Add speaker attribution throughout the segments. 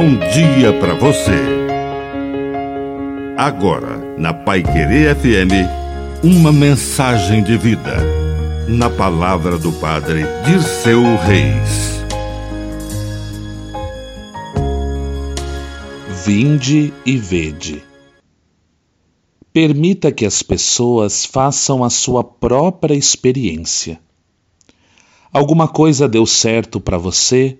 Speaker 1: bom dia para você. Agora, na Pai Querer FM, uma mensagem de vida. Na palavra do Padre Dirceu Reis.
Speaker 2: Vinde e vede. Permita que as pessoas façam a sua própria experiência. Alguma coisa deu certo para você,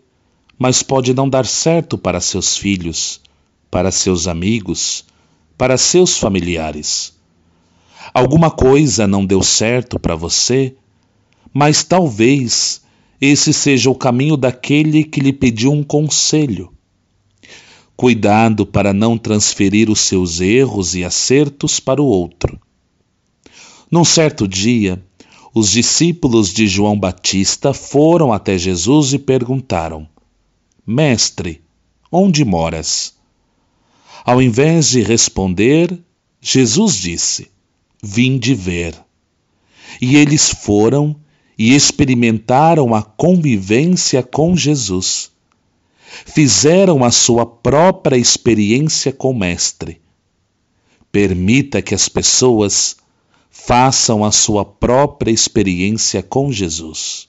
Speaker 2: mas pode não dar certo para seus filhos, para seus amigos, para seus familiares. Alguma coisa não deu certo para você, mas talvez esse seja o caminho daquele que lhe pediu um conselho cuidado para não transferir os seus erros e acertos para o outro. Num certo dia, os discípulos de João Batista foram até Jesus e perguntaram: Mestre, onde moras? Ao invés de responder, Jesus disse: Vim de ver. E eles foram e experimentaram a convivência com Jesus fizeram a sua própria experiência com o Mestre. Permita que as pessoas façam a sua própria experiência com Jesus.